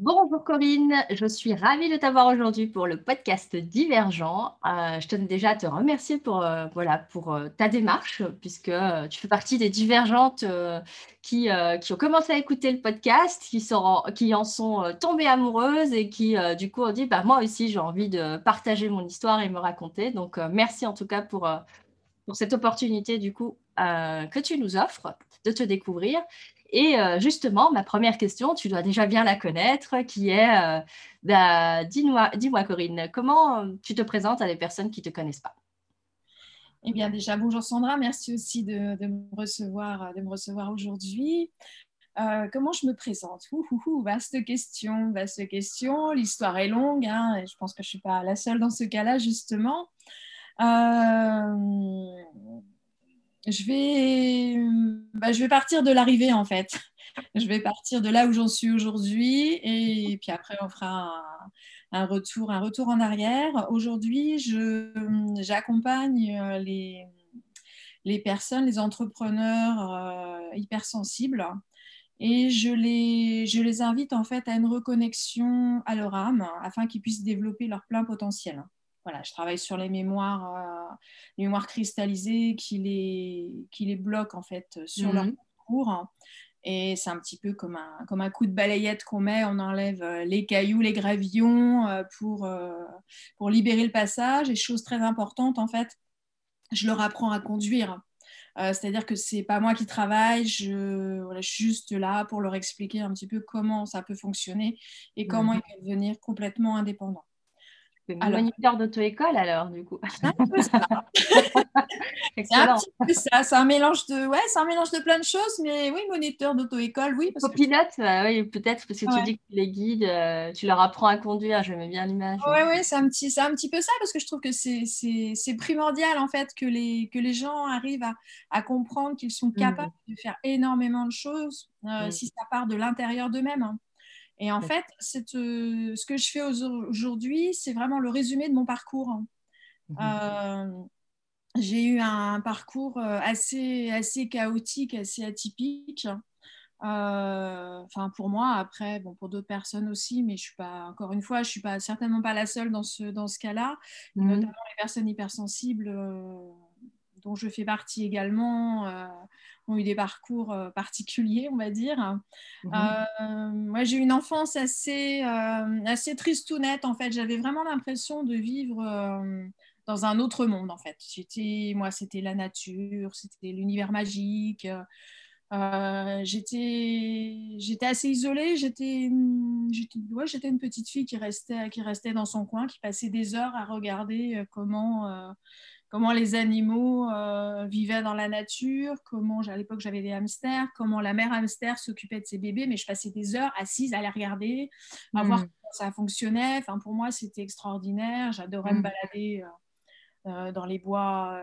Bonjour Corinne, je suis ravie de t'avoir aujourd'hui pour le podcast Divergent. Euh, je tenais déjà à te remercier pour, euh, voilà, pour euh, ta démarche, puisque tu fais partie des divergentes qui, ont commencé à écouter le podcast, qui en sont tombées amoureuses et qui du coup ont dit bah, moi aussi j'ai envie de partager mon histoire et me raconter. Donc merci en tout cas pour, pour cette opportunité du coup que tu nous offres de te découvrir. Et euh, justement, ma première question, tu dois déjà bien la connaître, qui est, euh, bah, dis-moi, dis-moi Corinne, comment tu te présentes à des personnes qui ne te connaissent pas? Eh bien déjà, bonjour Sandra, merci aussi de, me recevoir, de me recevoir aujourd'hui. Euh, comment je me présente? Vaste question, vaste question. L'histoire est longue, hein, et je pense que je ne suis pas la seule dans ce cas-là, justement. Euh, je vais, bah, je vais partir de l'arrivée en fait. Je vais partir de là où j'en suis aujourd'hui et puis après on fera un, retour, un retour en arrière. Aujourd'hui, j'accompagne euh, les, les personnes, les entrepreneurs euh, hypersensibles et je les, je les invite en fait à une reconnexion à leur âme afin qu'ils puissent développer leur plein potentiel voilà, je travaille sur les mémoires, euh, les mémoires cristallisées qui les, qui les bloquent en fait sur leur mhm. parcours. Et c'est un petit peu comme un, comme un coup de balayette qu'on met, on enlève euh, les cailloux, les gravillons euh, pour, pour libérer le passage. Et chose très importante, en fait, je leur apprends à conduire. C'est-à-dire que c'est pas moi qui travaille, je, voilà, je, suis juste là pour leur expliquer un petit peu comment ça peut fonctionner et comment mhm. ils peuvent devenir complètement indépendants. C'est moniteur d'auto-école alors, du coup. C'est un peu ça. c'est un mélange de, ouais, c'est un mélange de plein de choses, mais oui, moniteur d'auto-école, oui. Copilote, bah oui, peut-être parce que tu dis que tu les guides, euh, tu leur apprends à conduire. J'aimais bien l'image. Oui, oui, c'est un petit, c'est un petit peu ça parce que je trouve que c'est, c'est, primordial en fait que les, que les gens arrivent à, à comprendre qu'ils sont capables mmh. de faire énormément de choses euh, mmh. si ça part de l'intérieur d'eux-mêmes. Hein. Et en fait, euh, ce que je fais aujourd'hui, c'est vraiment le résumé de mon parcours. Mhm. Euh, j'ai eu un parcours euh, assez, assez chaotique, assez atypique. Enfin, pour moi, après, bon, pour d'autres personnes aussi, mais je suis pas, encore une fois, je suis pas certainement pas la seule dans ce, dans ce cas-là. Mhm. Notamment les personnes hypersensibles dont je fais partie également, euh, ont eu des parcours euh, particuliers, on va dire. Mhm. Euh, moi, j'ai eu une enfance assez, assez tristounette, en fait. J'avais vraiment l'impression de vivre dans un autre monde, en fait. moi, c'était la nature, c'était l'univers magique. j'étais, j'étais assez isolée. J'étais, j'étais, ouais, j'étais une petite fille qui restait, qui restait dans son coin, qui passait des heures à regarder comment comment les animaux euh, vivaient dans la nature, comment à l'époque j'avais des hamsters, comment la mère hamster s'occupait de ses bébés, mais je passais des heures assise à les regarder, à voir hmm. comment ça fonctionnait. Enfin, pour moi, c'était extraordinaire. J'adorais me hmm. balader euh, euh, dans les bois,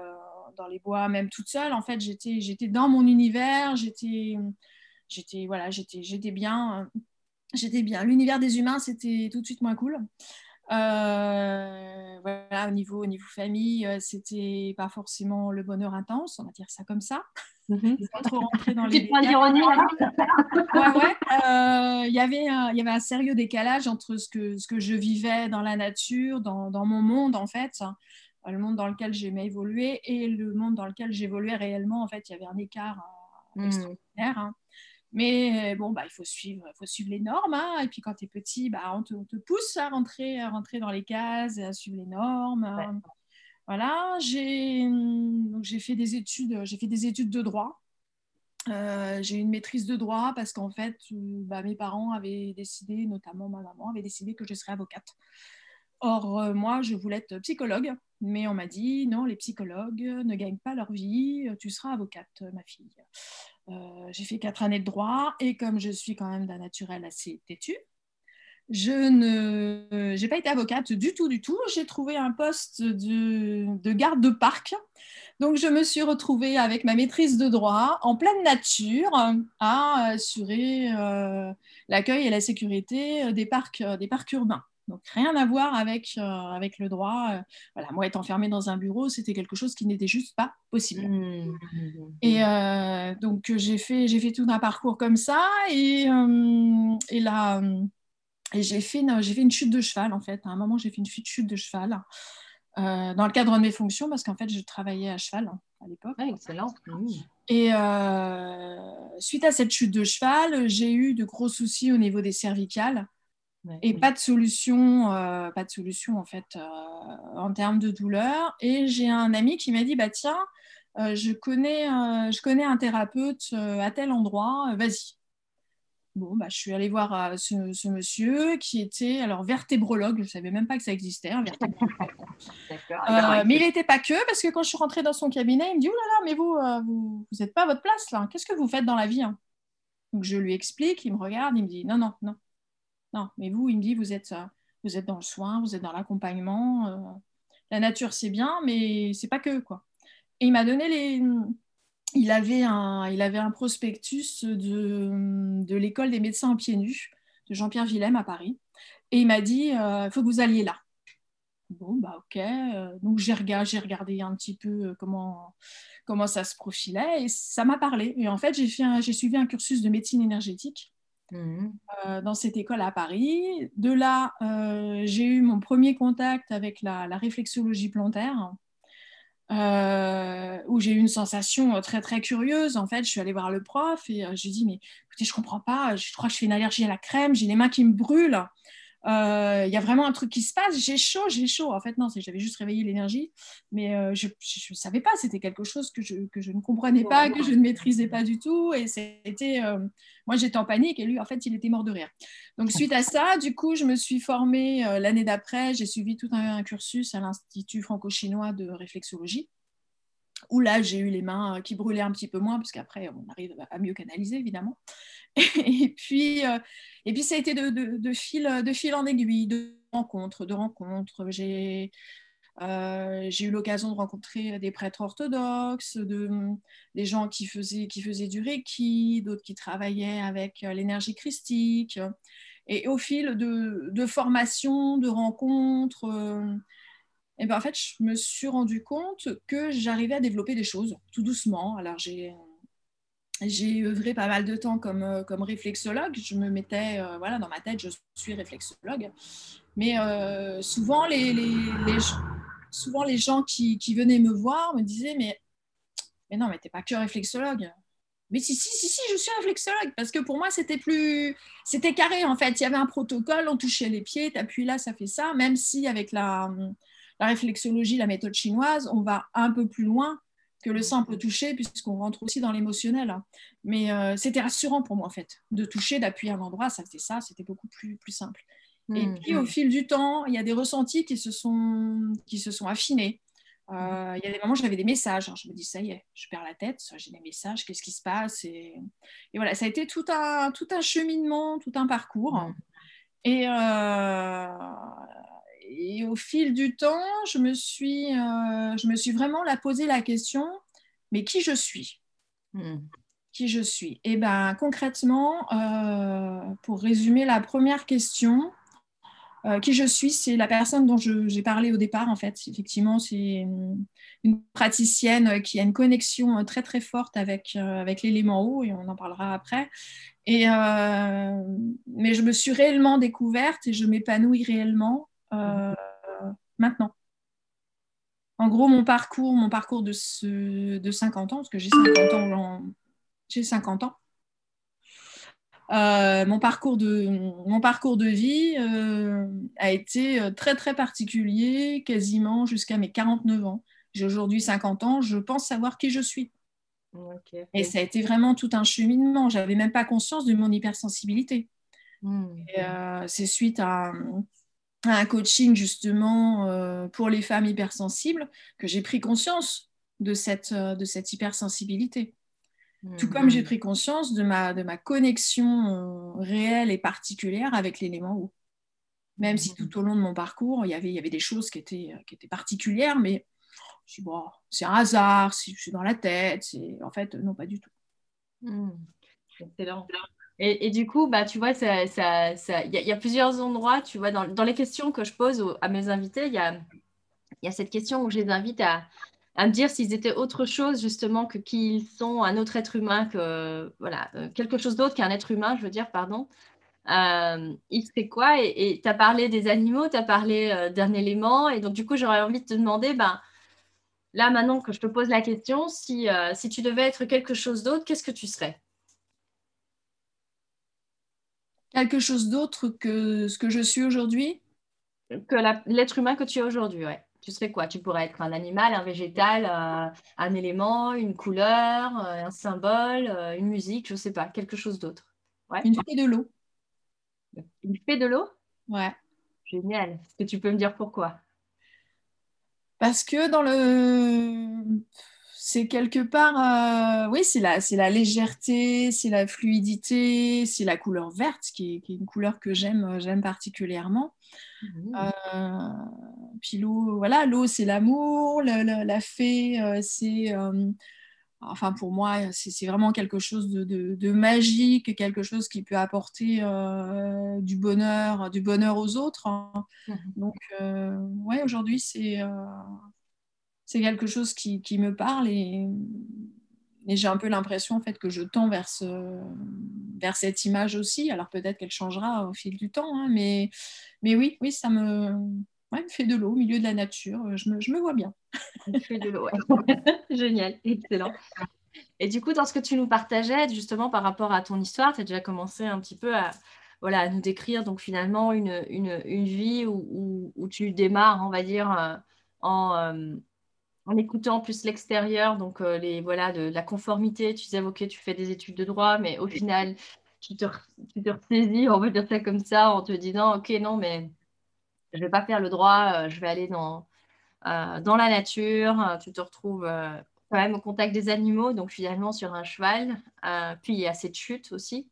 dans les bois, même toute seule. En fait, j'étais, j'étais dans mon univers. J'étais, j'étais, voilà, j'étais, j'étais bien. J'étais bien. L'univers des humains, c'était tout de suite moins cool. Euh, voilà, au niveau, au niveau famille, euh, c'était pas forcément le bonheur intense, on va dire ça comme ça. Mhm. trop rentrer dans les point d'ironie. Euh, il y avait un, il y avait un sérieux décalage entre ce que, ce que je vivais dans la nature, dans, dans mon monde en fait, hein, le monde dans lequel j'aimais évoluer et le monde dans lequel j'évoluais réellement. En fait, il y avait un écart mmh. extraordinaire. Hein. Mais bon, bah, il faut suivre, faut suivre les normes. Hein. Et puis quand tu es petit, bah, on, te, pousse à rentrer, à rentrer dans les cases, à suivre les normes. Voilà, j'ai fait des études, fait des études de droit. Euh, j'ai une maîtrise de droit parce qu'en fait, euh, bah, mes parents avaient décidé, notamment ma maman, avait décidé que je serais avocate. Or, euh, moi, je voulais être psychologue, mais on m'a dit non, les psychologues ne gagnent pas leur vie, tu seras avocate, ma fille. Euh, j'ai fait quatre années de droit et comme je suis quand même d'un naturel assez têtu, je n'ai pas été avocate du tout, du tout. J'ai trouvé un poste de, garde de parc. Donc, je me suis retrouvée avec ma maîtrise de droit en pleine nature à assurer euh, l'accueil et la sécurité des parcs, des parcs urbains. Donc rien à voir avec, euh, avec le droit. Euh, voilà, moi, être enfermée dans un bureau, c'était quelque chose qui n'était juste pas possible. Mmh. Et euh, donc j'ai fait, j'ai fait tout un parcours comme ça. Et, et là, Et j'ai fait, une, fait une chute de cheval, en fait. À un moment, j'ai fait une chute de cheval dans le cadre de mes fonctions, parce qu'en fait, je travaillais à cheval hein, à l'époque. excellent. Mmh. Et suite à cette chute de cheval, j'ai eu de gros soucis au niveau des cervicales. Et pas de solution, euh, pas de solution en fait en termes de douleur. Et j'ai un ami qui m'a dit bah tiens, je connais, je connais un thérapeute à tel endroit, vas-y. Bon, bah, je suis allée voir euh, ce, monsieur qui était alors vertébrologue, je ne savais même pas que ça existait. Euh, mais il n'était pas que, parce que quand je suis rentrée dans son cabinet, il me dit Oh là là, mais vous, euh, vous n'êtes pas à votre place là, qu'est-ce que vous faites dans la vie hein? Donc je lui explique, il me regarde, il me dit Non, non, non, non, mais vous, il me dit Vous êtes, vous êtes dans le soin, vous êtes dans l'accompagnement, la nature c'est bien, mais c'est pas que quoi. Et il m'a donné les, il avait un, il avait un prospectus de, de l'école des médecins en pieds nus de Jean-Pierre Villem à Paris. Et il m'a dit, euh, il faut que vous alliez là. Bon, bah ok. Euh, donc j'ai regardé, un petit peu euh, comment, comment ça se profilait et ça m'a parlé. Et en fait j'ai suivi un cursus de médecine énergétique mmh. dans cette école à Paris. De là, j'ai eu mon premier contact avec la, réflexologie plantaire euh, où j'ai eu une sensation euh, très très curieuse. En fait, je suis allée voir le prof et euh, j'ai dit mais écoutez, je comprends pas. Je crois que je fais une allergie à la crème. J'ai les mains qui me brûlent. Euh, il y a vraiment un truc qui se passe, j'ai chaud, j'ai chaud. En fait, non, j'avais juste réveillé l'énergie, mais euh, je ne savais pas, c'était quelque chose que je, que je, ne comprenais pas, que je ne maîtrisais pas du tout. Et c'était, euh, moi j'étais en panique et lui, en fait, il était mort de rire. Donc, suite à ça, du coup, je me suis formée l'année d'après, j'ai suivi tout un, cursus à l'Institut franco-chinois de réflexologie où là, j'ai eu les mains qui brûlaient un petit peu moins, parce qu'après, on arrive à mieux canaliser, évidemment. Et puis, euh, et puis ça a été de, fil, en aiguille, de rencontres, de rencontres. J'ai euh, eu l'occasion de rencontrer des prêtres orthodoxes, de, des gens qui faisaient, qui faisaient du Reiki, d'autres qui travaillaient avec euh, l'énergie christique. Et au fil de formations, de rencontres, et ben en fait, je me suis rendu compte que j'arrivais à développer des choses tout doucement. Alors, j'ai j'ai œuvré pas mal de temps comme, euh, comme réflexologue. Je me mettais, euh, voilà, dans ma tête, je suis réflexologue. Mais euh, souvent, les, les, souvent, les gens qui, qui, venaient me voir me disaient Mais, mais non, mais t'es pas que réflexologue. Mais si, si, si, si, je suis réflexologue. Parce que pour moi, c'était plus. C'était carré, en fait. Il y avait un protocole, on touchait les pieds, t'appuies là, ça fait ça. Même si, avec la, la réflexologie, la méthode chinoise, on va un peu plus loin que le simple toucher, puisqu'on rentre aussi dans l'émotionnel. Mais euh, c'était rassurant pour moi, en fait, de toucher, d'appuyer un endroit, ça c'était ça, c'était beaucoup plus, plus simple. Et mmh, puis, au fil du temps, il y a des ressentis qui se sont, qui se sont affinés. Euh, il y a des moments où j'avais des messages. Hein. je me dis, ça y est, je perds la tête, j'ai des messages, qu'est-ce qui se passe? Et, et, voilà, ça a été tout un, tout un cheminement, tout un parcours. Mmh. Et, euh, et au fil du temps, je me suis, euh, je me suis vraiment la posé la question, mais qui je suis? Hmm. Qui je suis? Et eh bien concrètement, euh, pour résumer la première question, euh, qui je suis, c'est la personne dont j'ai parlé au départ, en fait. Effectivement, c'est une, praticienne qui a une connexion très très forte avec, avec l'élément haut, et on en parlera après. Et, mais je me suis réellement découverte et je m'épanouis réellement euh, maintenant. En gros, mon parcours, mon parcours de, ce, de 50 ans, parce que j'ai 50 ans, j'ai 50 ans. Euh, mon, parcours de, mon parcours de vie euh, a été très très particulier, quasiment jusqu'à mes 49 ans. J'ai aujourd'hui 50 ans, je pense savoir qui je suis. Et ça a été vraiment tout un cheminement. J'avais même pas conscience de mon hypersensibilité. Mmh. c'est suite à, un coaching justement euh, pour les femmes hypersensibles que j'ai pris conscience de cette, euh, de cette hypersensibilité. Tout comme j'ai mhm. pris conscience de ma, de ma connexion euh, réelle et particulière avec l'élément eau. Même si tout au long de mon parcours, il y avait, il y avait des choses qui étaient, qui étaient particuliires, mais je suis bon, c'est un hasard, je suis dans la tête. En fait, non, pas du tout. Hmm. Excellent. Et, du coup, bah, tu vois, il y, a plusieurs endroits, tu vois, dans, les questions que je pose à mes invités, il y a, cette question où je les invite à, me dire s'ils étaient autre chose, justement, que qu'ils sont un autre être humain, que, voilà, euh, quelque chose d'autre qu'un être humain, je veux dire, pardon. euh, il quoi? Et tu as parlé des animaux, tu as parlé d'un élément. Et donc, du coup, j'aurais envie de te demander, ben, là, maintenant que je te pose la question, si, si tu devais être quelque chose d'autre, qu'est-ce que tu serais? Quelque chose d'autre que ce que je suis aujourd'hui? Que l'être humain que tu es aujourd'hui, ouais tu serais quoi? Tu pourrais être un animal, un végétal, euh, un élément, une couleur, euh, un symbole, euh, une musique, je ne sais pas, quelque chose d'autre. Une fée de l'eau. Une fée de l'eau? Ouais. Génial. Est-ce que tu peux me dire pourquoi? Parce que dans le. C'est quelque part. Oui, c'est la, la légèreté, c'est la fluidité, c'est la couleur verte, qui est, qui est une couleur que j'aime particulièrement. Mmh. Euh, puis l'eau, voilà, l'eau c'est l'amour, la, fée euh, c'est, euh, enfin pour moi c'est ouais, quelque chose de, de, magique, quelque chose qui peut apporter du bonheur, du bonheur aux autres. Hein. Mmh. Donc ouais, aujourd'hui c'est c'est quelque chose qui, qui, me parle et, et j'ai un peu l'impression en fait que je tends vers, ce, vers cette image aussi. Alors peut-être qu'elle changera au fil du temps, hein, mais, mais oui, oui, ça me, ouais, me fait de l'eau au milieu de la nature. Je me, je me vois bien. fait de l'eau, génial, excellent. Et du coup, dans ce que tu nous partageais, justement par rapport à ton histoire, tu as déjà commencé un petit peu à, voilà, à nous décrire donc finalement une, une, une vie où, où, tu démarres, on va dire, euh, en, euh, en écoutant plus l'extérieur, donc euh, les, voilà, de, la conformité, tu disais, ok, tu fais des études de droit, mais au final, tu te, tu ressaisis, on va dire ça comme ça, en te disant, ok, non, mais je ne vais pas faire le droit, euh, je vais aller dans, euh, la nature, tu te retrouves quand même au contact des animaux, donc finalement sur un cheval, puis il y a cette chute aussi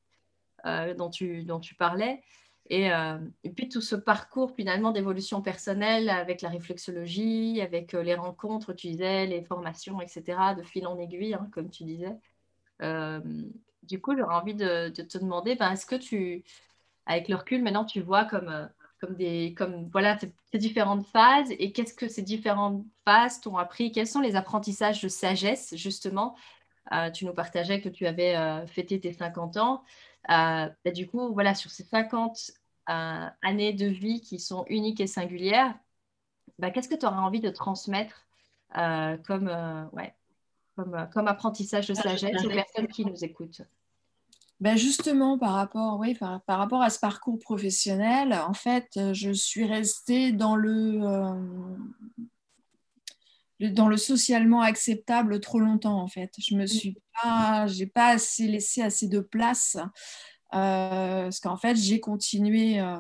dont tu parlais. Euh, et, puis tout ce parcours finalement d'évolution personnelle avec la réflexologie, avec euh, les rencontres, tu disais, les formations, etc., de fil en aiguille, hein, comme tu disais. Euh, du coup, j'aurais envie de, te demander, ben, est-ce que tu, avec le recul, maintenant, tu vois comme, comme, des, comme voilà, ces différentes phases et qu'est-ce que ces différentes phases t'ont appris? Quels sont les apprentissages de sagesse, justement? Tu nous partageais que tu avais fêté tes 50 ans. Bah, du coup, voilà, sur ces 50 euh, années de vie qui sont uniques et singulières, bah, qu'est-ce que tu auras envie de transmettre euh, comme, ouais, comme, comme, apprentissage de sagesse aux personnes qui nous écoutent? Ben justement, par rapport, oui, par, par, rapport à ce parcours professionnel, en fait, je suis restée dans le, dans le socialement acceptable trop longtemps en fait. Je me suis pas, j'ai pas assez laissé assez de place euh, parce qu'en fait j'ai continué, euh,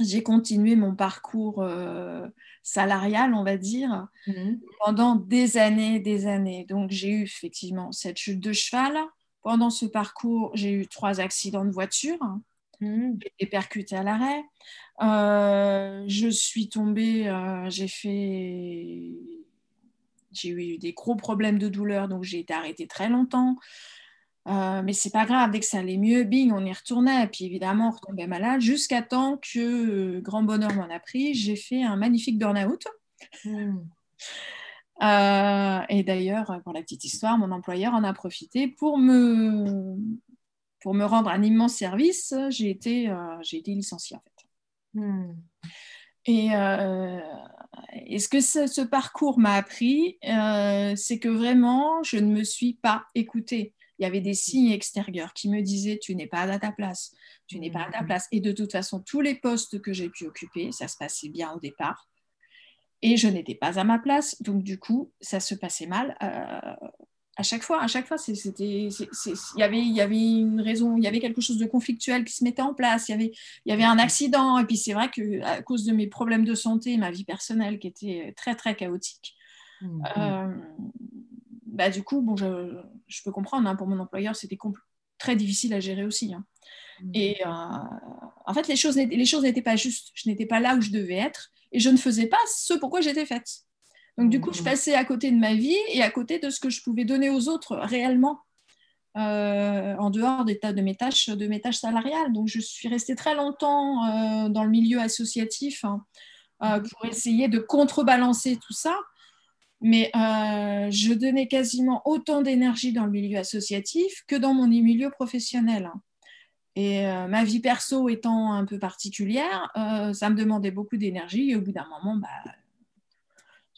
j'ai continué mon parcours euh, salarial, on va dire, mhm. pendant des années, des années. Donc j'ai eu effectivement cette chute de cheval. Pendant ce parcours, j'ai eu trois accidents de voiture. Mmh. J'ai été percutée à l'arrêt. je suis tombée, j'ai fait j'ai eu des gros problèmes de douleur, donc j'ai été arrêtée très longtemps. Euh, mais c'est pas grave, dès que ça allait mieux, bing, on y retournait. Et puis évidemment, on retombait malade jusqu'à temps que, euh, grand bonheur m'en a pris, j'ai fait un magnifique burn-out. Hmm. Euh, et d'ailleurs, pour la petite histoire, mon employeur en a profité pour me, pour me rendre un immense service. J'ai été, j'ai été licenciée en fait. Hmm. Et, et ce que ce, parcours m'a appris, euh, c'est que vraiment, je ne me suis pas écoutée. Il y avait des signes extérieurs qui me disaient tu n'es pas à ta place, tu n'es pas à ta mmh. place. Et de toute façon, tous les postes que j'ai pu occuper, ça se passait bien au départ. Et je n'étais pas à ma place, donc du coup, ça se passait mal. Euh, à chaque fois, à chaque fois, c'était, il y avait, il y avait une raison, il y avait quelque chose de conflictuel qui se mettait en place. Il y avait, il y avait un accident. Et puis c'est vrai que à cause de mes problèmes de santé, ma vie personnelle qui était très très chaotique. Mmh. Euh, bah, du coup, bon, je, je peux comprendre. Hein, pour mon employeur, c'était très difficile à gérer aussi. Hein. Mmh. Et euh, en fait, les choses, les choses n'étaient pas justes. Je n'étais pas là où je devais être, et je ne faisais pas ce pourquoi j'étais faite. Donc, du coup, je passais à côté de ma vie et à côté de ce que je pouvais donner aux autres réellement, euh, en dehors des tas de mes tâches, de mes tâches salariales. Donc, je suis restée très longtemps euh, dans le milieu associatif hein, euh, pour essayer de contrebalancer tout ça. Mais je donnais quasiment autant d'énergie dans le milieu associatif que dans mon milieu professionnel. Et euh, ma vie perso étant un peu particulière, euh, ça me demandait beaucoup d'énergie. Et au bout d'un moment, bah,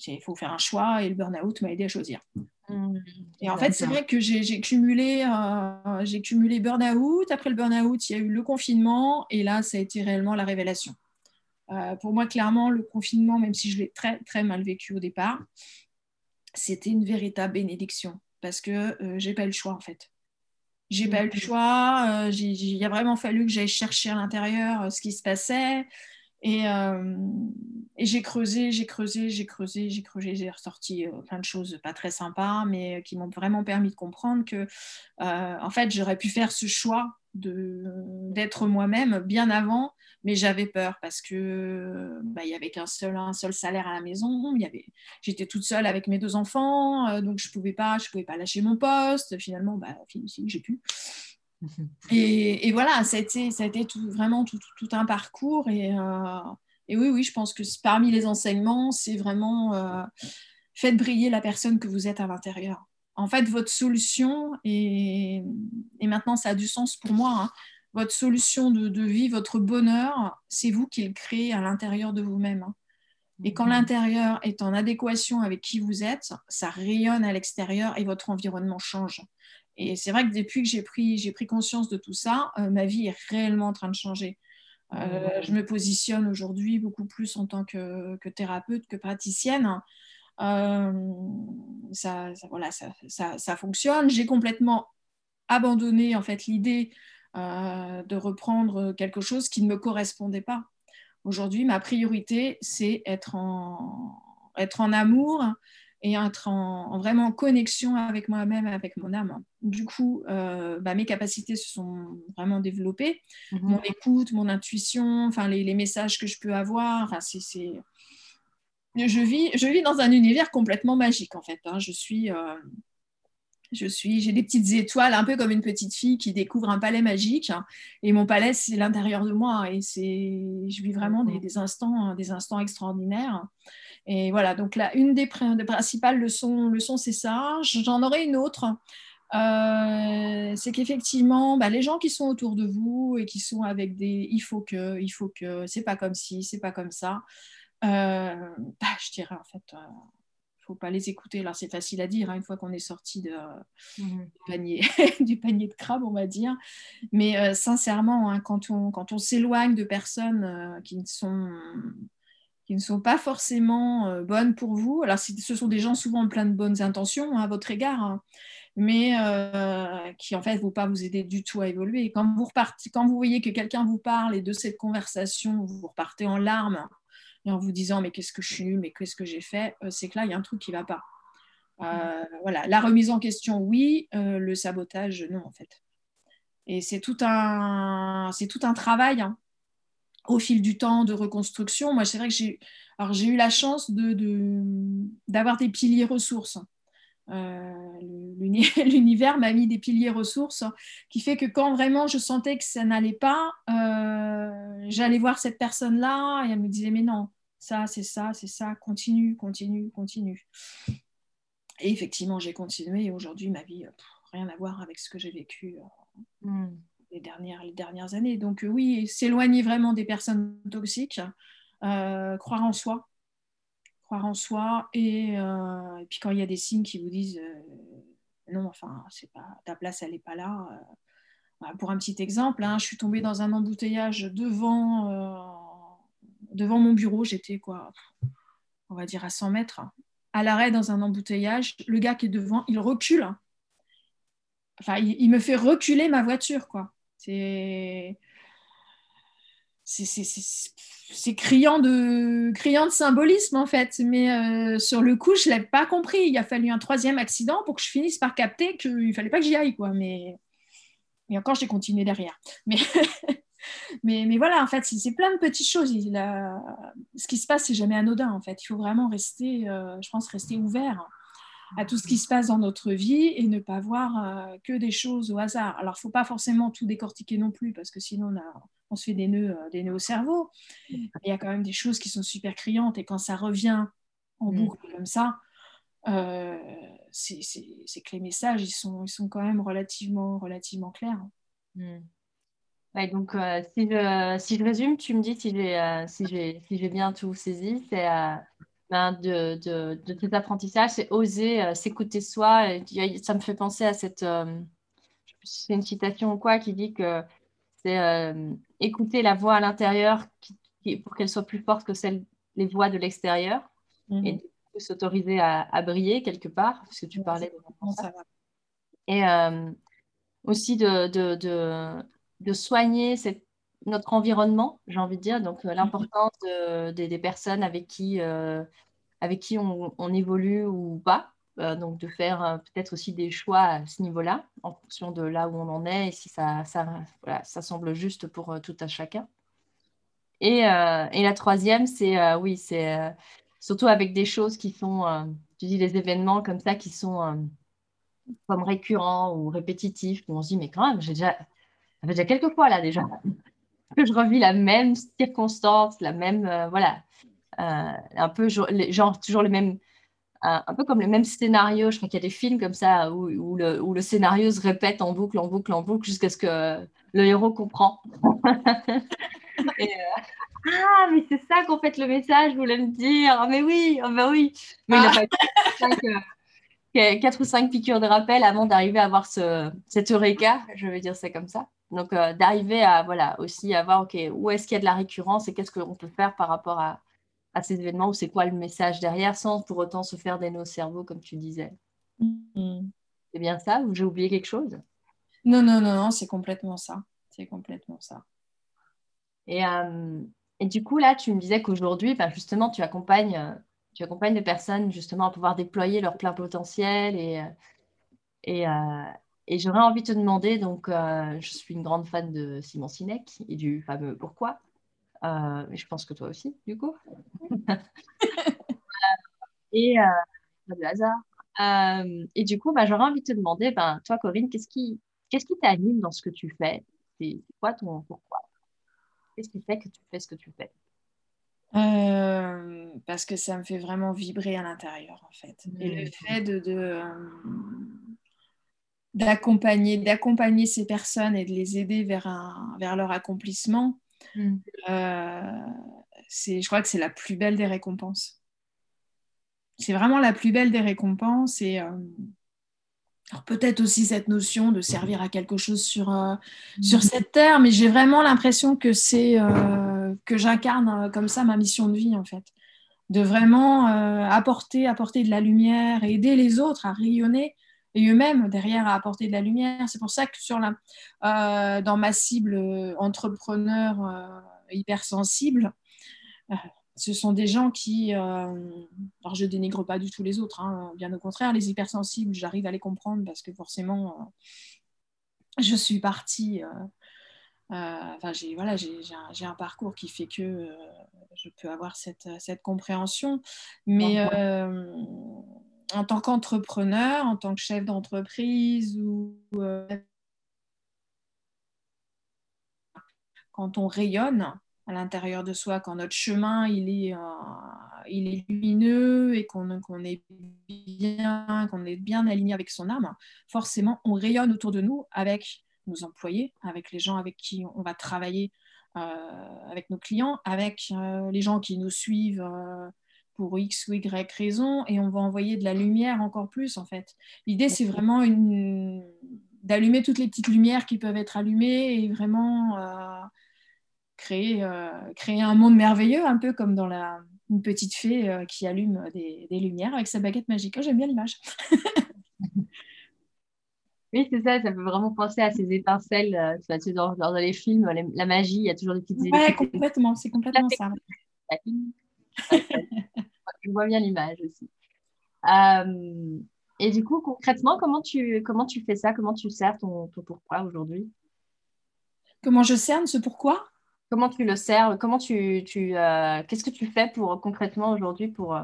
il faut faire un choix et le burn-out m'a aidé à choisir. Mmh. et en fait, c'est vrai que j'ai cumulé, euh, j'ai cumulé burn-out. Après le burn-out, il y a eu le confinement et là, ça a été réellement la révélation. pour moi, clairement, le confinement, même si je l'ai très, très mal vécu au départ, c'était une véritable bénédiction parce que j'ai pas eu le choix en fait. J'ai pas eu le choix. Euh, il a vraiment fallu que j'aille chercher à l'intérieur euh, ce qui se passait. Et, euh, et j'ai creusé, j'ai creusé, j'ai creusé, j'ai creusé, j'ai ressorti plein de choses pas très sympas, mais qui m'ont vraiment permis de comprendre que, en fait, j'aurais pu faire ce choix d'être moi-même bien avant mais j'avais peur parce que bah, il y avait qu'un seul un seul salaire à la maison. Il y avait j'étais toute seule avec mes deux enfants euh, donc je pouvais pas je pouvais pas lâcher mon poste. Finalement bah si, j'ai pu et, et, voilà ça a été ça a été tout, vraiment tout, tout, un parcours. Et, euh, et, oui oui je pense que parmi les enseignements c'est vraiment euh, faites briller la personne que vous êtes à l'intérieur. En fait, votre solution, et, et, maintenant ça a du sens pour moi, hein, votre solution de, vie, votre bonheur, c'est vous qui le créez à l'intérieur de vous-même. Hein. Et quand mhm. l'intérieur est en adéquation avec qui vous êtes, ça rayonne à l'extérieur et votre environnement change. Et c'est vrai que depuis que j'ai pris, conscience de tout ça, euh, ma vie est réellement en train de changer. Euh, je me positionne aujourd'hui beaucoup plus en tant que, thérapeute, que praticienne. Euh, ça, voilà, ça, ça, fonctionne. J'ai complètement abandonné en fait l'idée euh, de reprendre quelque chose qui ne me correspondait pas. Aujourd'hui, ma priorité, c'est être en, être en amour et être en, vraiment connexion avec moi-même, avec mon âme. Du coup, euh, bah, mes capacités se sont vraiment développées. Mhm. Mon écoute, mon intuition, enfin les, les, messages que je peux avoir, c'est, je vis, je vis dans un univers complètement magique en fait. Hein. Je suis, euh, je suis, j'ai des petites étoiles, un peu comme une petite fille qui découvre un palais magique. Et mon palais, c'est l'intérieur de moi. Et c'est, je vis vraiment des, instants, des instants extraordinaires. Et voilà, donc là, une des, principales leçons, leçons c'est ça. J'en aurai une autre. Euh, c'est qu'effectivement, bah, les gens qui sont autour de vous et qui sont avec des il faut que, il faut que, c'est pas comme ci, c'est pas comme ça, euh, bah, je dirais en fait, euh, faut pas les écouter. Alors c'est facile à dire hein, une fois qu'on est sorti de, mhm. du, panier, du panier de crabe, on va dire. Mais euh, sincèrement, hein, quand on, quand on s'éloigne de personnes euh, qui ne sont qui ne sont pas forcément euh, bonnes pour vous. Alors, ce sont des gens souvent plein de bonnes intentions hein, à votre égard, mais qui en fait ne vont pas vous aider du tout à évoluer. Quand vous, repartez, quand vous voyez que quelqu'un vous parle et de cette conversation, vous repartez en larmes et en vous disant mais qu'est-ce que je suis mais qu'est-ce que j'ai fait, euh, c'est que là, il y a un truc qui ne va pas. Euh, voilà, la remise en question, oui, euh, le sabotage, non, en fait. Et c'est tout un, c'est tout un travail hein, au fil du temps de reconstruction. Moi, c'est vrai que j'ai, alors j'ai eu la chance de, d'avoir des piliers ressources. l'univers m'a mis des piliers ressources qui fait que quand vraiment je sentais que ça n'allait pas, j'allais voir cette personne-là et elle me disait mais non, ça, c'est ça, c'est ça, continue, continue, continue. Et effectivement, j'ai continué et aujourd'hui, ma vie, rien à voir avec ce que j'ai vécu euh, hmm. les, dernières, les dernières années. Donc euh, oui, s'éloigner vraiment des personnes toxiques, euh, croire en soi, en soi et, puis quand il y a des signes qui vous disent non, enfin, c'est pas ta place, elle n'est pas là bah, pour un petit exemple, hein, je suis tombée dans un embouteillage devant, euh, devant mon bureau. J'étais quoi, on va dire à 100 mètres, à l'arrêt dans un embouteillage. Le gars qui est devant, il recule. Enfin, il, me fait reculer ma voiture, quoi. C'est c'est criant de, criant de symbolisme en fait, mais euh, sur le coup je ne l'ai pas compris. Il a fallu un troisième accident pour que je finisse par capter qu'il ne fallait pas que j'y aille. Quoi. Mais et encore, j'ai continué derrière. Mais, mais, mais, voilà, en fait, c'est plein de petites choses. Ce qui se passe, c'est jamais anodin, en fait. Il faut vraiment rester, euh, je pense, rester ouvert à tout ce qui se passe dans notre vie et ne pas voir euh, que des choses au hasard. Alors, il ne faut pas forcément tout décortiquer non plus, parce que sinon, on, a, on se fait des nœuds, euh, des nœuds au cerveau. Il y a quand même des choses qui sont super criantes, et quand ça revient en mm. boucle comme ça, euh, c'est que les messages, ils sont, ils sont quand même relativement, relativement clairs. Ouais, donc, si, je, si je résume, tu me dis si j'ai si si bien tout saisi, c'est ben, de, de, de tes apprentissages, c'est oser euh, s'écouter soi. Et, ça me fait penser à cette, euh, c'est une citation ou quoi, qui dit que c'est euh, écouter la voix à l'intérieur qui- qui- pour qu'elle soit plus forte que celle, les voix de l'extérieur et Mhm. coup, s'autoriser à, à briller quelque part, parce que tu Ouais, parlais de ça. Et aussi de, de, de, de soigner cette- notre environnement, j'ai envie de dire, donc euh, l'importance de- des des personnes avec qui, euh, avec qui on, on évolue ou pas. Euh, donc de faire peut-être aussi des choix à ce niveau-là, en fonction de là où on en est et si ça, ça, voilà, ça semble juste pour tout à chacun. Et, et la troisième, c'est oui, c'est surtout avec des choses qui sont, tu dis, des événements comme ça qui sont comme récurrents ou répétitifs, où on se dit, mais quand même, j'ai déjà, ça fait déjà quelques fois là déjà que je revis la même circonstance, la même, euh, voilà, euh, un peu genre, toujours le même, un, peu comme le même scénario. Je crois qu'il y a des films comme ça où, où le, où le scénario se répète en boucle, en boucle, en boucle jusqu'à ce que le héros comprend. Et, euh, ah, mais c'est ça qu'en fait le message voulait me dire. Ah, mais oui, ah, bah oui. Mais il a Ah. pas euh, quatre ou cinq piqûres de rappel avant d'arriver à avoir ce, cet eureka, je vais dire ça comme ça. Donc, euh, d'arriver à, voilà, aussi à voir, OK, où est-ce qu'il y a de la récurrence et qu'est-ce qu'on peut faire par rapport à, à ces événements ou c'est quoi le message derrière sans pour autant se faire des nœuds au cerveau, comme tu disais. Mhm. C'est bien ça ou j'ai oublié quelque chose? Non, non, non, non, c'est complètement ça. C'est complètement ça. Et, euh, et du coup, là, tu me disais qu'aujourd'hui, ben, justement, tu accompagnes, euh, tu accompagnes des personnes justement à pouvoir déployer leur plein potentiel. Et, euh, et, euh, et j'aurais envie de te demander, donc, euh, je suis une grande fan de Simon Sinek et du fameux Pourquoi. Euh, je pense que toi aussi, du coup. Et pas de hasard. Et du coup, ben, j'aurais envie de te demander, ben, toi, Corinne, qu'est-ce qui, qu'est-ce qui t'anime dans ce que tu fais? C'est quoi ton pourquoi? Qu'est-ce qui fait que tu fais ce que tu fais? Euh, parce que ça me fait vraiment vibrer à l'intérieur, en fait. Et le fait de, de, euh, d'accompagner, d'accompagner ces personnes et de les aider vers, un, vers leur accomplissement, Mm. euh, c'est, je crois que c'est la plus belle des récompenses. C'est vraiment la plus belle des récompenses. Et euh, alors peut-être aussi cette notion de servir à quelque chose sur, euh, sur cette terre, mais j'ai vraiment l'impression que c'est que j'incarne euh, comme ça ma mission de vie en fait, de vraiment euh, apporter apporter de la lumière aider les autres à rayonner et eux-mêmes derrière à apporter de la lumière. C'est pour ça que sur la, euh, dans ma cible entrepreneur hypersensible, ce sont des gens qui, alors je dénigre pas du tout les autres, hein, bien au contraire, les hypersensibles, j'arrive à les comprendre parce que forcément, je suis partie, enfin j'ai voilà, j'ai, un, un parcours qui fait que euh, je peux avoir cette, cette compréhension, mais euh, en tant qu'entrepreneur, en tant que chef d'entreprise ou euh, quand on rayonne à l'intérieur de soi, quand notre chemin il est, euh, il est lumineux et qu'on qu'on est bien, qu'on est bien aligné avec son âme, forcément on rayonne autour de nous avec nos employés, avec les gens avec qui on va travailler, euh, avec nos clients, avec euh, les gens qui nous suivent euh, pour X ou Y raison, et on va envoyer de la lumière encore plus en fait. L'idée c'est vraiment une d'allumer toutes les petites lumières qui peuvent être allumées et vraiment créer, créer un monde merveilleux, un peu comme dans la, une petite fée qui allume des, des, lumières avec sa baguette magique. Oh, J'aime bien l'image. oui, c'est ça, ça peut vraiment penser à ces étincelles. Euh, tu dans, dans, les films, les, la magie, il y a toujours des petites Ouais, complètement, c'est complètement ça. Je vois bien l'image aussi. Euh, et du coup, concrètement, comment tu, comment tu fais ça? Comment tu sers ton, ton pourquoi aujourd'hui? Comment je cerne ce pourquoi? Comment tu le sers? Comment tu, tu euh, qu'est-ce que tu fais pour concrètement aujourd'hui pour,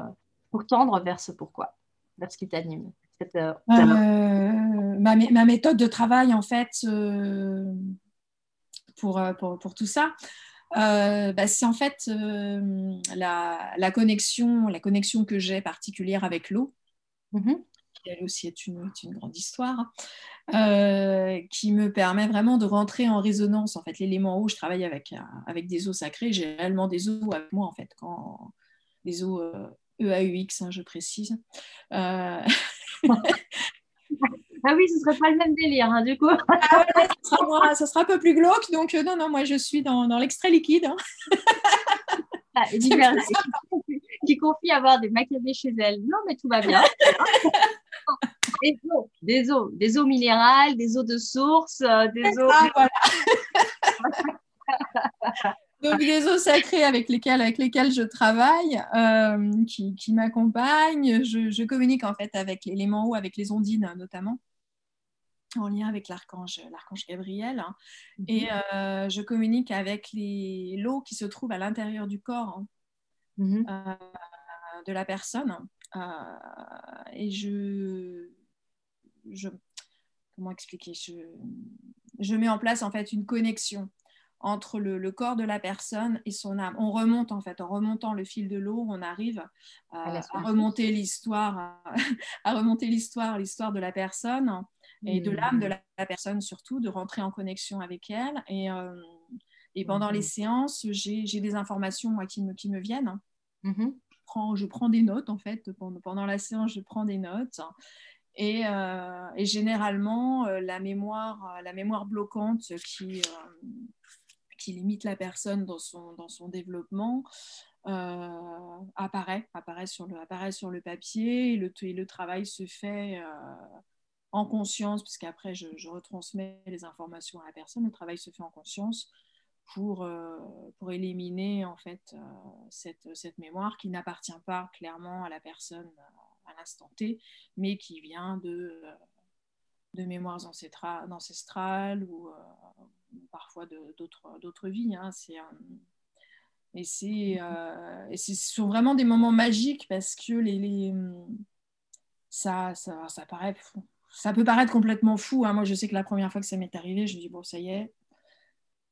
pour tendre vers ce pourquoi, vers ce qui t'anime cette, ma, ma, méthode de travail en fait pour, pour, pour, tout ça, bah, c'est en fait la, la, connexion, la connexion que j'ai particulière avec l'eau. Mm -hmm. qui elle aussi est une, une grande histoire, euh, qui me permet vraiment de rentrer en résonance. En fait, l'élément eau, je travaille avec, avec des eaux sacrées, j'ai réellement des eaux avec moi, en fait, quand des eaux EAUX, hein, je précise. ah oui, ce serait pas le même délire, hein, du coup. ah ça, sera, un peu plus glauque, donc non, non, moi je suis dans, dans l'extrait liquide. Hein. Ah, qui confie avoir des macabées chez elle. Non, mais tout va bien. des eaux, des eaux, des eaux minérales, des eaux de source, euh, des eaux. Donc des eaux sacrées avec lesquelles, avec lesquelles je travaille, euh, qui, qui m'accompagnent. Je, je, communique en fait avec l'élément eau, avec les ondines notamment, en lien avec l'archange, l'archange Gabriel. Mhm. Et euh, je communique avec les, l'eau qui se trouve à l'intérieur du corps. Mhm. Euh, de la personne. Euh, et je, je, comment expliquer je, je mets en place en fait une connexion entre le, corps de la personne et son âme. On remonte en fait, en remontant le fil de l'eau, on arrive à, remonter l'histoire, à remonter l'histoire, l'histoire de la personne et de l'âme de la, personne surtout, de rentrer en connexion avec elle. Et, euh, et pendant les séances, j'ai des informations moi, qui, me, qui me viennent. Mm-hmm je prends des notes en fait. Pendant, la séance, je prends des notes. Et, euh, généralement, euh, la, mémoire, la mémoire bloquante qui, qui limite la personne dans son, dans son développement apparaît, apparaît, sur le, apparaît sur le papier et le, le travail se fait en conscience, puisqu'après je, je retransmets les informations à la personne, le travail se fait en conscience pour, euh, pour éliminer en fait euh, cette, cette, mémoire qui n'appartient pas clairement à la personne euh, à l'instant T, mais qui vient de, de mémoires ancestrales, ancestrales ou, parfois d'autres vies. Hein. et c'est, et ce sont vraiment des moments magiques parce que les, les ça, ça, ça, paraît ça peut paraître complètement fou. Hein. Moi, je sais que la première fois que ça m'est arrivé, je me dis, bon, ça y est,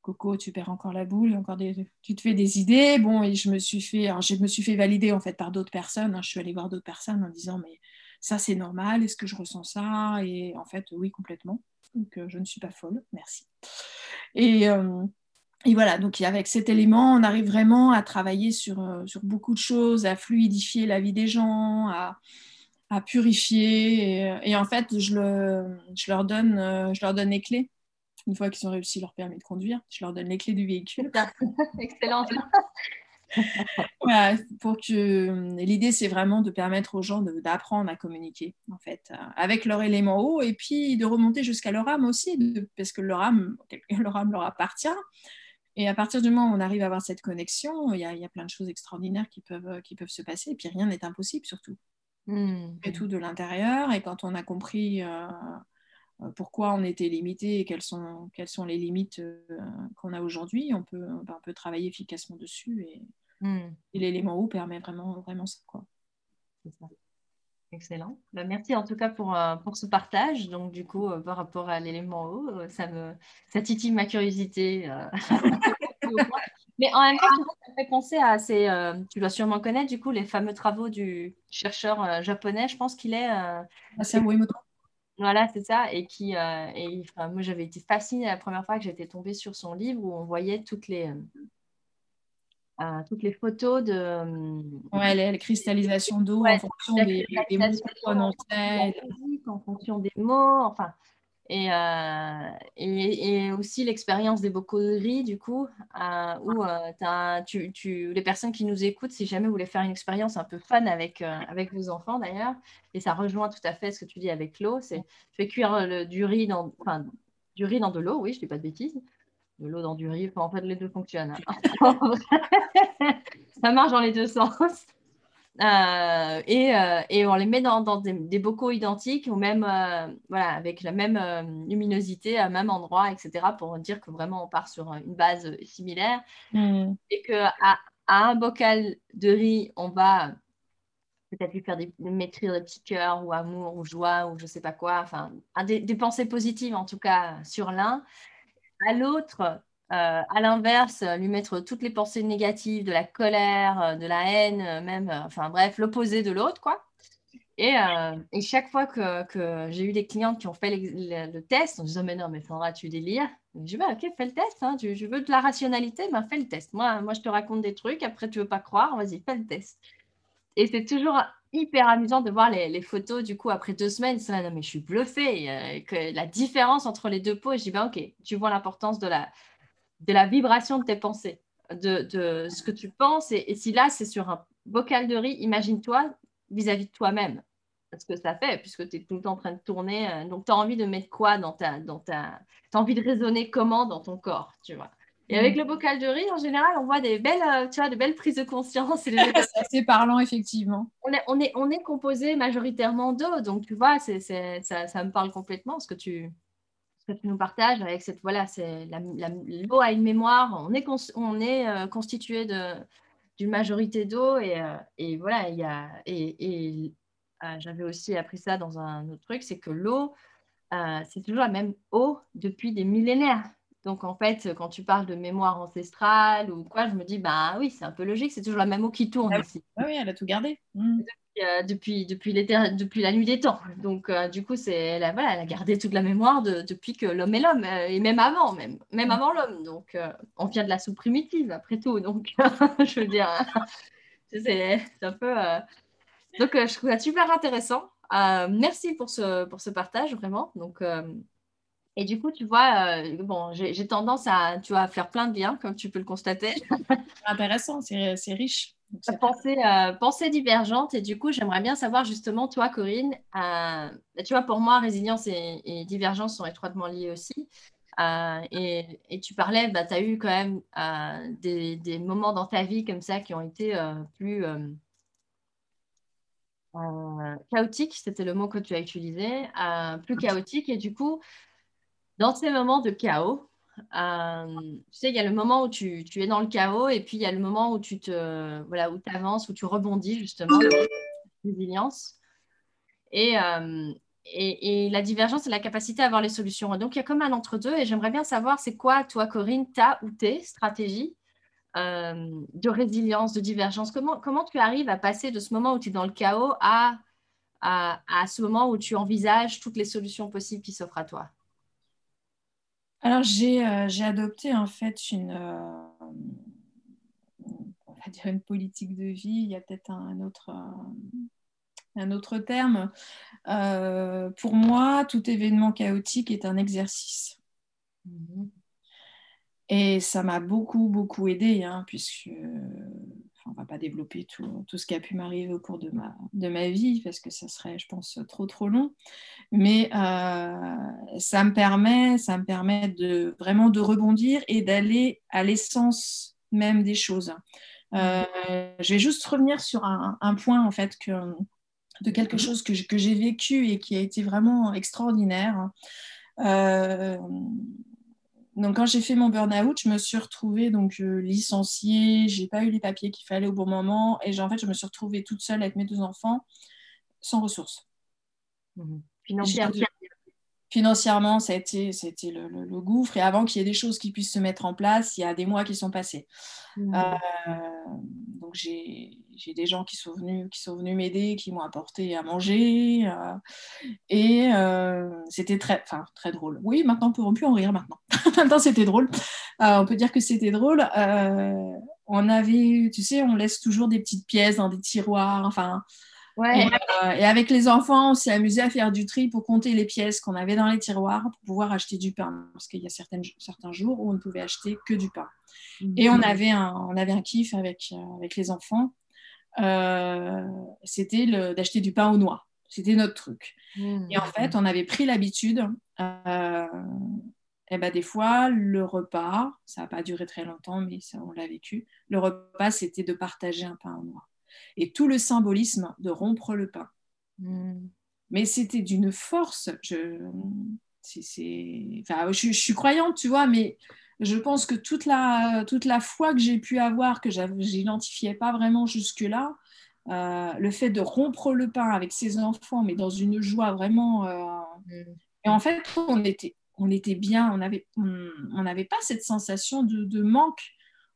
Coco, tu perds encore la boule, encore des, tu te fais des idées. Bon, et je me suis fait, je me suis fait valider en fait par d'autres personnes. Hein. Je suis allée voir d'autres personnes en disant mais ça c'est normal, est-ce que je ressens ça? Et en fait, oui, complètement. Donc euh, je ne suis pas folle, merci. Et, euh, et, voilà, donc avec cet élément, on arrive vraiment à travailler sur, euh, sur beaucoup de choses, à fluidifier la vie des gens, à, à purifier. Et, en fait, je, le, je, leur donne, je leur donne les clés une fois qu'ils ont réussi leur permis de conduire, je leur donne les clés du véhicule. Excellent. pour que l'idée c'est vraiment de permettre aux gens d'apprendre à communiquer en fait avec leur élément haut et puis de remonter jusqu'à leur âme aussi parce que leur âme leur âme leur appartient et à partir du moment où on arrive à avoir cette connexion il y a, il y a plein de choses extraordinaires qui peuvent qui peuvent se passer et puis rien n'est impossible surtout mmh. et tout de l'intérieur et quand on a compris euh, euh, pourquoi on était limité et quelles sont, quelles sont les limites euh, qu'on a aujourd'hui. On peut, on peut travailler efficacement dessus et, hmm. l'élément haut permet vraiment, vraiment ça. Quoi. Excellent. Bah, merci en tout cas pour, euh, pour ce partage. Donc, du coup, par rapport à l'élément haut, ça, me, ça titille ma curiosité. Mais en même temps, ça me fait penser à ces. tu dois sûrement connaître, du coup, les fameux travaux du chercheur japonais. Je pense qu'il est. Ah, c'est. Voilà, c'est ça. Et qui, euh, et, moi, j'avais été fascinée la première fois que j'étais tombée sur son livre où on voyait toutes les, euh, euh, toutes les photos de. Ouais, les, cristallisations d'eau en fonction des, des mots prononcés. En fonction des mots. Enfin, euh, et, et, aussi l'expérience des bocaux de riz, du coup, euh, où euh, tu, tu, les personnes qui nous écoutent, si jamais vous voulez faire une expérience un peu fun avec, avec vos enfants d'ailleurs, et ça rejoint tout à fait ce que tu dis avec l'eau, c'est tu fais cuire le, du, riz dans, enfin, du riz dans de l'eau, oui, je ne dis pas de bêtises, de l'eau dans du riz, en fait les deux fonctionnent. Hein. ça marche dans les deux sens. Euh, et, euh, et, on les met dans, dans des, bocaux identiques ou même euh, voilà, avec la même luminosité à même endroit, etc. pour dire que vraiment on part sur une base similaire. Mm. Et qu'à à un bocal de riz, on va peut-être lui faire des, mettre des petits cœurs ou amour ou joie ou je sais pas quoi, enfin des, des pensées positives en tout cas sur l'un. À l'autre, euh, à l'inverse, lui mettre toutes les pensées négatives, de la colère, euh, de la haine, euh, même, enfin bref, l'opposé de l'autre, quoi. Et, chaque fois que, que j'ai eu des clientes qui ont fait le, test, en disant Mais non, mais Sandra, tu délires. Je dis bah, Ok, fais le test. Hein. Tu, veux de la rationalité, ben, fais le test. Moi, moi, je te raconte des trucs. Après, tu veux pas croire, vas-y, fais le test. Et c'est toujours hyper amusant de voir les, photos. Du coup, après deux semaines, c'est non, mais je suis bluffée. que la différence entre les deux peaux. Je dis bah, Ok, tu vois l'importance de la, de la vibration de tes pensées, de, de ce que tu penses. Et, et si là, c'est sur un bocal de riz, imagine-toi vis-à-vis de toi-même. Ce que ça fait, puisque tu es tout le temps en train de tourner. Euh, donc, tu as envie de mettre quoi dans ta. Dans ta... Tu as envie de raisonner comment dans ton corps, tu vois. Et avec mm. le bocal de riz, en général, on voit des belles, euh, tu vois, de belles prises de conscience. C'est assez parlant, effectivement. On est, on est, on est composé majoritairement d'eau, donc tu vois, c'est, ça, ça, me parle complètement ce que tu, que tu nous partages avec cette, voilà, c'est l'eau a une mémoire. On est, on est euh, constitué de, d'une majorité d'eau et, et, voilà, il y a, et, et euh, j'avais aussi appris ça dans un autre truc, c'est que l'eau, euh, c'est toujours la même eau depuis des millénaires. Donc en fait, quand tu parles de mémoire ancestrale ou quoi, je me dis, bah oui, c'est un peu logique, c'est toujours la même eau qui tourne ah, aussi. Ah oui, elle a tout gardé. Mmh. Depuis, euh, depuis, depuis, la nuit des temps. Donc du coup, c'est, elle, voilà, elle a gardé toute la mémoire depuis que l'homme est l'homme, et même avant, même, même avant l'homme. Donc on vient de la soupe primitive, après tout. Donc je veux dire, c'est, un peu... Donc, euh, je trouve ça super intéressant. Euh, merci pour ce, pour ce partage, vraiment. Donc, euh, et du coup, tu vois, bon, j'ai tendance à, tu vois, faire plein de liens, comme tu peux le constater. intéressant, c'est riche. Pensée, pensée, divergente. Et du coup, j'aimerais bien savoir justement, toi, Corinne, tu vois, pour moi, résilience et, divergence sont étroitement liées aussi. Et, et, tu parlais, bah, tu as eu quand même des, des, moments dans ta vie comme ça qui ont été plus euh, chaotique, c'était le mot que tu as utilisé, euh, plus chaotique. Et du coup, dans ces moments de chaos, euh, tu sais, il y a le moment où tu, es dans le chaos et puis il y a le moment où tu te, voilà, où avances, où tu rebondis justement, résilience. Et, et, et, la divergence, c'est la capacité à avoir les solutions. donc, il y a comme un entre-deux et j'aimerais bien savoir, c'est quoi, toi, Corinne, ta ou tes stratégies euh, de résilience, de divergence? Comment, tu arrives à passer de ce moment où tu es dans le chaos à, ce moment où tu envisages toutes les solutions possibles qui s'offrent à toi? Alors, j'ai euh, adopté en fait une, euh, on va dire une politique de vie. Il y a peut-être un, autre un autre terme. pour moi, tout événement chaotique est un exercice. Mhm. Et ça m'a beaucoup, beaucoup aidé, hein, puisque on ne va pas développer tout, tout ce qui a pu m'arriver au cours de ma, de ma vie, parce que ça serait, je pense, trop, trop long. Mais euh, ça, me permet, ça me permet de vraiment de rebondir et d'aller à l'essence même des choses. Euh, je vais juste revenir sur un, un, point, en fait, que, de quelque chose que, que j'ai vécu et qui a été vraiment extraordinaire. Euh, donc, quand j'ai fait mon burn-out, je me suis retrouvée donc euh, licenciée, j'ai pas eu les papiers qu'il fallait au bon moment, et en fait, je me suis retrouvée toute seule avec mes deux enfants, sans ressources. Mmh. Financièrement, ça a été, c'était le, le, gouffre. Et avant qu'il y ait des choses qui puissent se mettre en place, il y a des mois qui sont passés. Mmh. Euh, donc j'ai, des gens qui sont venus, qui sont venus m'aider, qui m'ont apporté à manger. Euh, et euh, c'était très, enfin, très drôle. Oui, maintenant on peut plus en rire maintenant. maintenant c'était drôle. on peut dire que c'était drôle. on avait, tu sais, on laisse toujours des petites pièces dans des tiroirs. Enfin, euh, et, avec les enfants, on s'est amusé à faire du tri pour compter les pièces qu'on avait dans les tiroirs pour pouvoir acheter du pain. Parce qu'il y a certains jours où on ne pouvait acheter que du pain. Et on avait un, on avait un kiff avec, euh, avec les enfants. Euh, c'était d'acheter du pain aux noix. C'était notre truc. Mmh. Et en fait, on avait pris l'habitude. et ben, des fois, le repas, ça n'a pas duré très longtemps, mais ça, on l'a vécu. Le repas, c'était de partager un pain aux noix et tout le symbolisme de rompre le pain. Hmm. Mais c'était d'une force. Je, Enfin, je, suis croyante, tu vois, mais je pense que toute la, toute la foi que j'ai pu avoir, que j'identifiais pas vraiment jusque-là, euh, le fait de rompre le pain avec ses enfants, mais dans une joie vraiment. Euh, hmm. Et en fait, on était, on était bien, on n'avait on, pas cette sensation de, de, manque,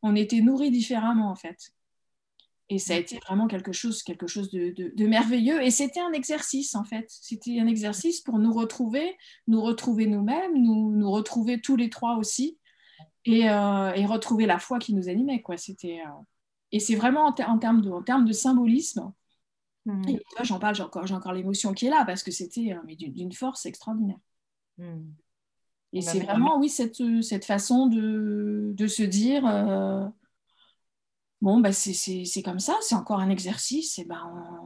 on était nourris différemment en fait. Et ça a été vraiment quelque chose, quelque chose de, merveilleux. Et c'était un exercice, en fait. C'était un exercice pour nous retrouver, nous retrouver nous-mêmes, nous, nous retrouver tous les trois aussi, et, euh, retrouver la foi qui nous animait. Quoi. C'était, euh, Et c'est vraiment en, termes de, en termes de symbolisme. Mmh. Et j'en parle, j'ai encore, j'ai encore l'émotion qui est là, parce que c'était euh, d'une force extraordinaire. Mmh. Et c'est vraiment, oui, cette, cette façon de, de se dire bon, bah, c'est comme ça, c'est encore un exercice, et ben,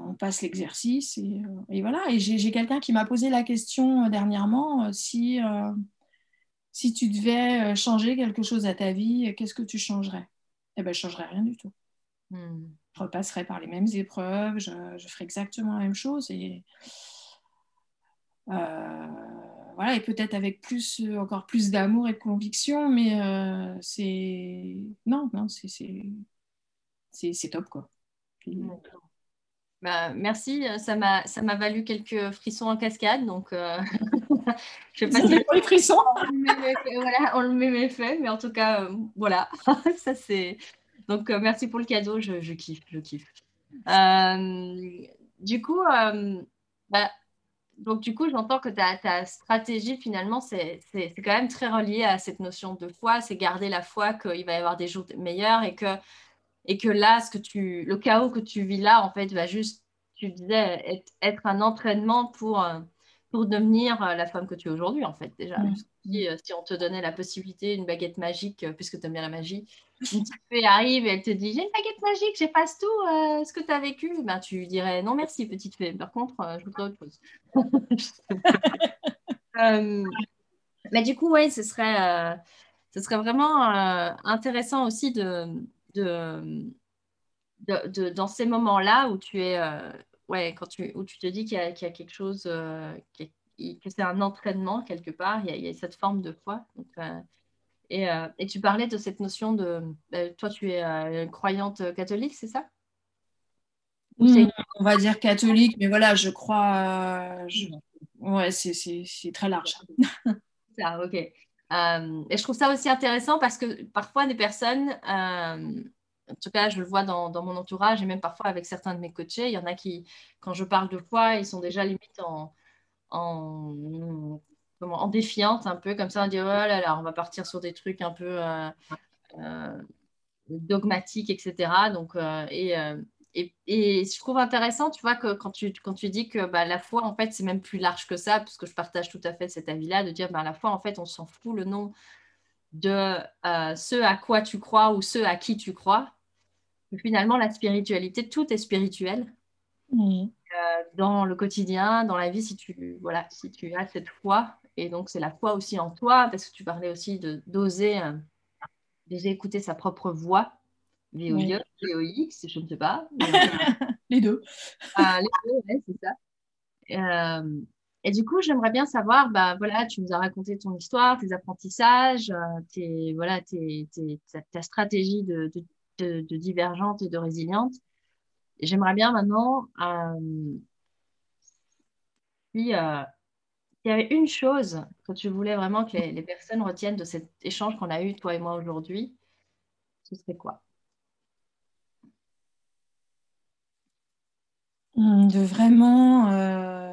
on, passe l'exercice, et, euh, voilà. Et j'ai quelqu'un qui m'a posé la question dernièrement, si, si tu devais changer quelque chose à ta vie, qu'est-ce que tu changerais? Eh bien, je ne changerais rien du tout. Hmm. Je repasserais par les mêmes épreuves, je, je ferais exactement la même chose, et... voilà, et peut-être avec plus, encore plus d'amour et de conviction, mais c'est. Non, non, c'est c'est top quoi. Bah, merci, ça m'a ça m'a valu quelques frissons en cascade, donc euh, je sais pas si les frissons. voilà, on le met mes faits, mais en tout cas euh, voilà, ça c'est donc euh, merci pour le cadeau, je, je kiffe, je kiffe. du coup, bah, donc du coup, j'entends que ta, ta stratégie finalement, c'est quand même très relié à cette notion de foi, c'est garder la foi qu'il va y avoir des jours meilleurs et que et que là, ce que tu, le chaos que tu vis là, en fait, va juste, tu disais, être, un entraînement pour, euh, pour devenir euh, la femme que tu es aujourd'hui, en fait, déjà. Mm. Euh, si, on te donnait la possibilité, une baguette magique, puisque tu aimes bien la magie, une petite fée arrive et elle te dit J'ai une baguette magique, j'efface tout ce que tu as vécu, ben, tu dirais Non, merci, petite fée. Par contre, je voudrais autre chose. mais du coup, oui, ce serait, ce serait vraiment intéressant aussi de de, de, dans ces moments-là où tu es, euh, ouais, quand tu, où tu te dis qu'il y, a quelque chose, euh, que c'est un entraînement quelque part, il y a, cette forme de foi. Euh, et, et, tu parlais de cette notion de, toi tu es croyante catholique, c'est ça? Mmh, On va dire catholique, mais voilà, je crois, ouais, c'est très large. ça, ok. Euh, et je trouve ça aussi intéressant parce que parfois, des personnes, euh, en tout cas, je le vois dans, mon entourage et même parfois avec certains de mes coachés, il y en a qui, quand je parle de foi, ils sont déjà limite en, en, en défiance un peu, comme ça, on dit, oh là là, on va partir sur des trucs un peu euh, dogmatiques, etc. Donc, et, et, je trouve intéressant, tu vois, que quand tu, quand tu dis que bah, la foi, en fait, c'est même plus large que ça, parce que je partage tout à fait cet avis-là, de dire, bah, la foi, en fait, on s'en fout le nom de euh, ce à quoi tu crois ou ce à qui tu crois. finalement, la spiritualité, tout est spirituel. Euh, dans le quotidien, dans la vie, si tu, voilà, si tu as cette foi, et donc c'est la foi aussi en toi, parce que tu parlais aussi d'oser euh, écouter sa propre voix VOX, VOX, je ne sais pas. les deux. Ah, les deux, ouais, c'est ça. Et du coup, j'aimerais bien savoir, bah, voilà, tu nous as raconté ton histoire, tes apprentissages, euh, tes, voilà, ta, stratégie de, divergente et de résiliente. J'aimerais bien maintenant, euh, si euh, y avait une chose que tu voulais vraiment que les, les personnes retiennent de cet échange qu'on a eu, toi et moi, aujourd'hui, ce serait quoi? Hum, de vraiment, euh,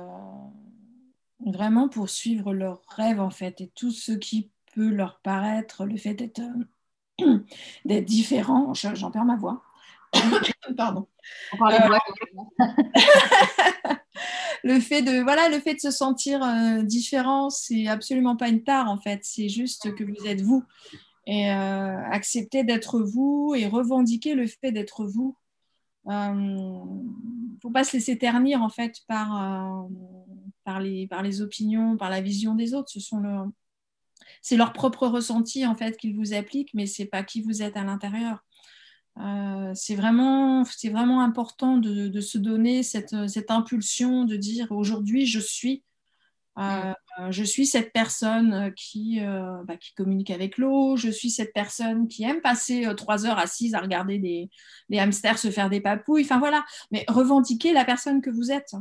vraiment poursuivre leurs rêves en fait et tout ce qui peut leur paraître le fait d'être euh, d'être différent. J'en perds ma voix. Pardon. Euh, le fait de voilà le fait de se sentir différent, c'est absolument pas une tare en fait. C'est juste que vous êtes vous et accepter d'être vous et revendiquer le fait d'être vous il euh, ne faut pas se laisser ternir en fait par, euh, par, les, par les opinions, par la vision des autres. Ce sont le, c'est leur propre ressenti en fait qu'ils vous appliquent, mais c'est pas qui vous êtes à l'intérieur. Euh, c'est vraiment, c'est vraiment important de, de se donner cette, cette, impulsion de dire aujourd'hui je suis euh, je suis cette personne qui, euh, bah, qui communique avec l'eau, je suis cette personne qui aime passer trois heures assise à regarder des, hamsters se faire des papouilles. Enfin voilà, mais revendiquer la personne que vous êtes.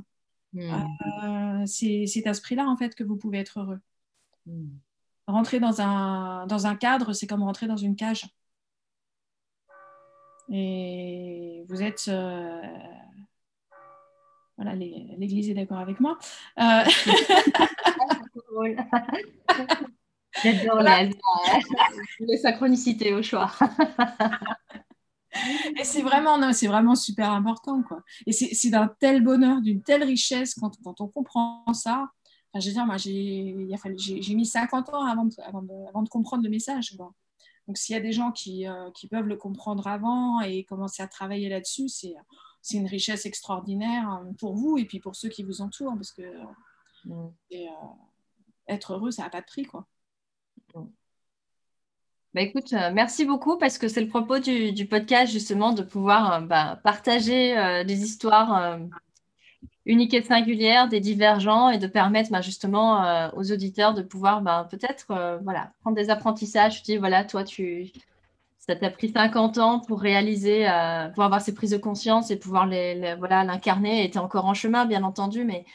Hmm. c'est à ce prix-là en fait que vous pouvez être heureux. Hmm. Rentrer dans un, dans un cadre, c'est comme rentrer dans une cage. Et vous êtes. Voilà, l'Église est d'accord avec moi. J'adore les, synchronicités au choix. Et c'est vraiment, c'est vraiment super important, quoi. Et c'est d'un tel bonheur, d'une telle richesse quand, quand, on comprend ça. Enfin, je veux dire, moi, j'ai mis 50 ans avant de, avant de, avant de comprendre le message. Quoi. Donc, s'il y a des gens qui, euh, qui, peuvent le comprendre avant et commencer à travailler là-dessus, c'est une richesse extraordinaire euh, pour vous et puis pour ceux qui vous entourent, parce que mm. et, euh, être heureux, ça n'a pas de prix, quoi. Bah écoute, euh, merci beaucoup parce que c'est le propos du, podcast justement de pouvoir euh, bah, partager euh, des histoires uniques et singulières, des divergents et de permettre bah, justement aux auditeurs de pouvoir peut-être voilà, prendre des apprentissages. Je dis voilà, toi, tu, ça t'a pris 50 ans pour réaliser, pour avoir ces prises de conscience et pouvoir les, voilà, l'incarner. Et tu es encore en chemin, bien entendu, mais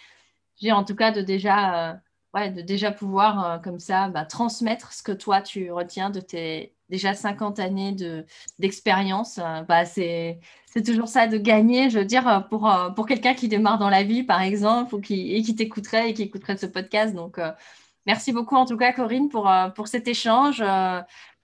j'ai en tout cas de déjà de déjà pouvoir euh, comme ça bah, transmettre ce que toi tu retiens de tes déjà 50 années de, d'expérience. Euh, bah, c'est, toujours ça de gagner, je veux dire, euh, pour, quelqu'un qui démarre dans la vie, par exemple, ou qui, et qui t'écouterait et qui écouterait ce podcast. Donc, merci beaucoup en tout cas, Corinne, pour, pour cet échange.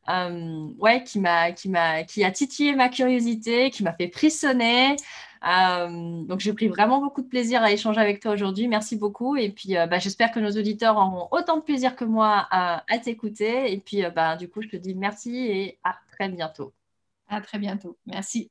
ouais, qui m'a, qui m'a, qui a titillé ma curiosité, qui m'a fait frissonner. Euh, donc, j'ai pris vraiment beaucoup de plaisir à échanger avec toi aujourd'hui. Merci beaucoup. Et puis, euh, bah, j'espère que nos auditeurs auront autant de plaisir que moi à, t'écouter. Et puis, euh, bah, du coup, je te dis merci et à très bientôt. À très bientôt. Merci.